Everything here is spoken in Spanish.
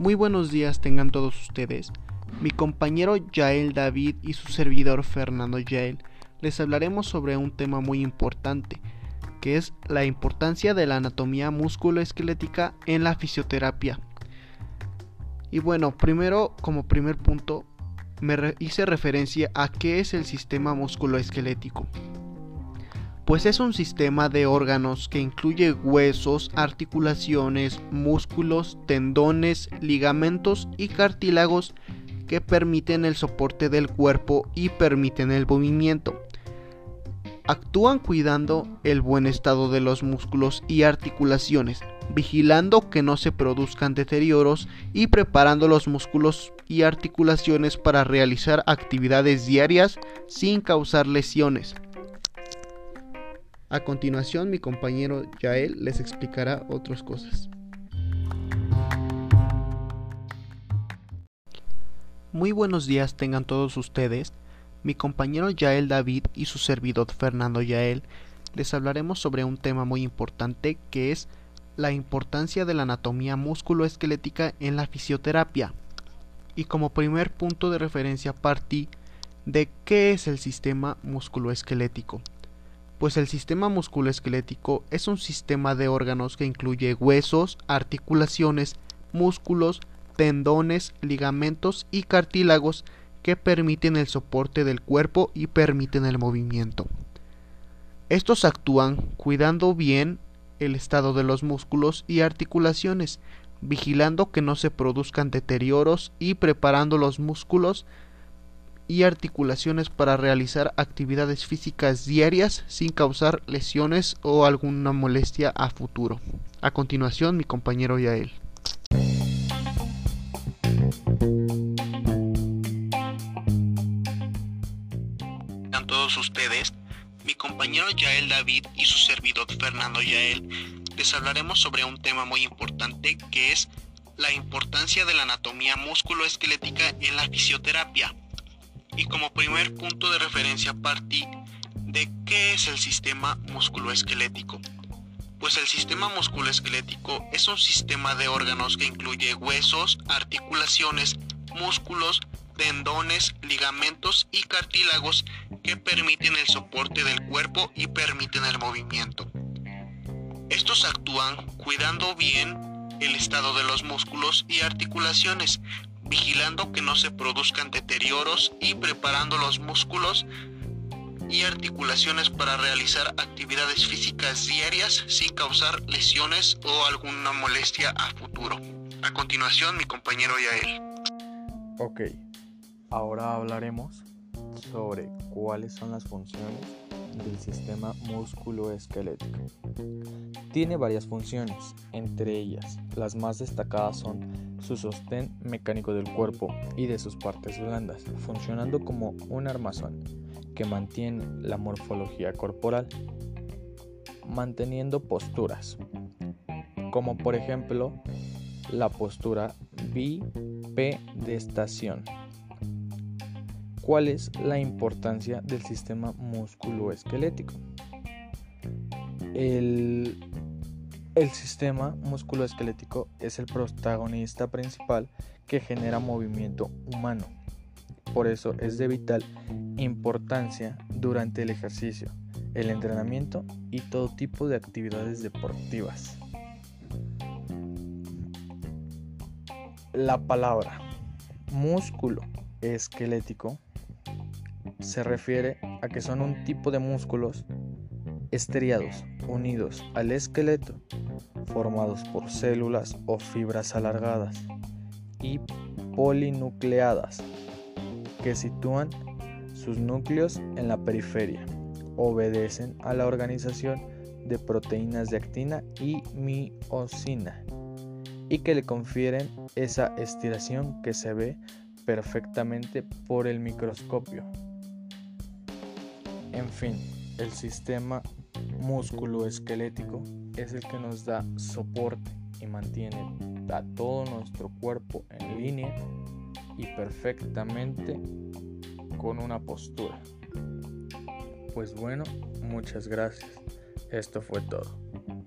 Muy buenos días tengan todos ustedes. Mi compañero Yael David y su servidor Fernando Yael les hablaremos sobre un tema muy importante, que es la importancia de la anatomía musculoesquelética en la fisioterapia. Y bueno, primero, como primer punto, me hice referencia a qué es el sistema musculoesquelético pues es un sistema de órganos que incluye huesos, articulaciones, músculos, tendones, ligamentos y cartílagos que permiten el soporte del cuerpo y permiten el movimiento. Actúan cuidando el buen estado de los músculos y articulaciones, vigilando que no se produzcan deterioros y preparando los músculos y articulaciones para realizar actividades diarias sin causar lesiones. A continuación mi compañero Yael les explicará otras cosas. Muy buenos días tengan todos ustedes. Mi compañero Yael David y su servidor Fernando Yael les hablaremos sobre un tema muy importante que es la importancia de la anatomía musculoesquelética en la fisioterapia. Y como primer punto de referencia partí de qué es el sistema musculoesquelético pues el sistema musculoesquelético es un sistema de órganos que incluye huesos, articulaciones, músculos, tendones, ligamentos y cartílagos que permiten el soporte del cuerpo y permiten el movimiento. Estos actúan cuidando bien el estado de los músculos y articulaciones, vigilando que no se produzcan deterioros y preparando los músculos y articulaciones para realizar actividades físicas diarias sin causar lesiones o alguna molestia a futuro. A continuación, mi compañero Yael. A todos ustedes, mi compañero Yael David y su servidor Fernando Yael les hablaremos sobre un tema muy importante que es la importancia de la anatomía musculoesquelética en la fisioterapia y como primer punto de referencia partí de qué es el sistema musculoesquelético. Pues el sistema musculoesquelético es un sistema de órganos que incluye huesos, articulaciones, músculos, tendones, ligamentos y cartílagos que permiten el soporte del cuerpo y permiten el movimiento. Estos actúan cuidando bien el estado de los músculos y articulaciones, vigilando que no se produzcan deterioros y preparando los músculos y articulaciones para realizar actividades físicas diarias sin causar lesiones o alguna molestia a futuro. A continuación, mi compañero Yael. Ok, ahora hablaremos sobre cuáles son las funciones del sistema musculoesquelético. Tiene varias funciones, entre ellas las más destacadas son su sostén mecánico del cuerpo y de sus partes blandas, funcionando como un armazón que mantiene la morfología corporal, manteniendo posturas, como por ejemplo la postura estación ¿Cuál es la importancia del sistema musculoesquelético? El, el sistema musculoesquelético es el protagonista principal que genera movimiento humano. Por eso es de vital importancia durante el ejercicio, el entrenamiento y todo tipo de actividades deportivas. La palabra músculo esquelético se refiere a que son un tipo de músculos estriados unidos al esqueleto, formados por células o fibras alargadas y polinucleadas, que sitúan sus núcleos en la periferia. Obedecen a la organización de proteínas de actina y miocina y que le confieren esa estiración que se ve perfectamente por el microscopio. En fin, el sistema músculo-esquelético es el que nos da soporte y mantiene a todo nuestro cuerpo en línea y perfectamente con una postura. Pues bueno, muchas gracias. Esto fue todo.